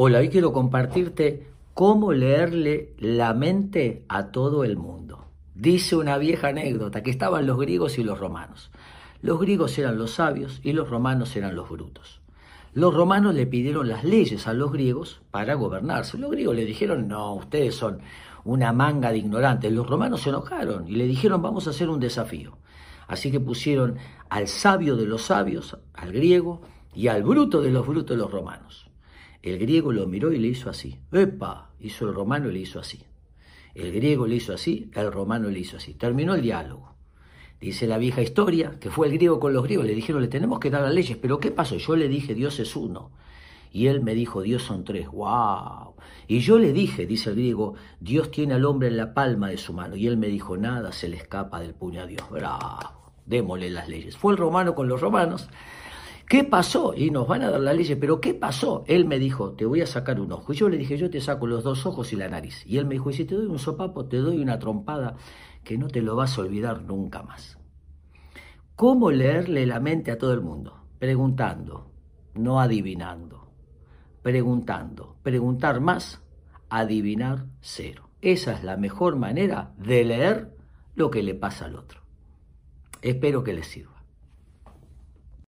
Hola, hoy quiero compartirte cómo leerle la mente a todo el mundo. Dice una vieja anécdota que estaban los griegos y los romanos. Los griegos eran los sabios y los romanos eran los brutos. Los romanos le pidieron las leyes a los griegos para gobernarse. Los griegos le dijeron, no, ustedes son una manga de ignorantes. Los romanos se enojaron y le dijeron, vamos a hacer un desafío. Así que pusieron al sabio de los sabios, al griego, y al bruto de los brutos los romanos. El griego lo miró y le hizo así. ¡Epa! Hizo el romano y le hizo así. El griego le hizo así, el romano le hizo así. Terminó el diálogo. Dice la vieja historia que fue el griego con los griegos. Le dijeron, le tenemos que dar las leyes. Pero ¿qué pasó? Yo le dije, Dios es uno. Y él me dijo, Dios son tres. ¡Wow! Y yo le dije, dice el griego, Dios tiene al hombre en la palma de su mano. Y él me dijo, nada se le escapa del puño a Dios. ¡Bravo! Démosle las leyes. Fue el romano con los romanos. ¿Qué pasó? Y nos van a dar la ley, pero ¿qué pasó? Él me dijo, te voy a sacar un ojo. Y yo le dije, yo te saco los dos ojos y la nariz. Y él me dijo, y si te doy un sopapo, te doy una trompada que no te lo vas a olvidar nunca más. ¿Cómo leerle la mente a todo el mundo? Preguntando, no adivinando. Preguntando. Preguntar más, adivinar cero. Esa es la mejor manera de leer lo que le pasa al otro. Espero que les sirva.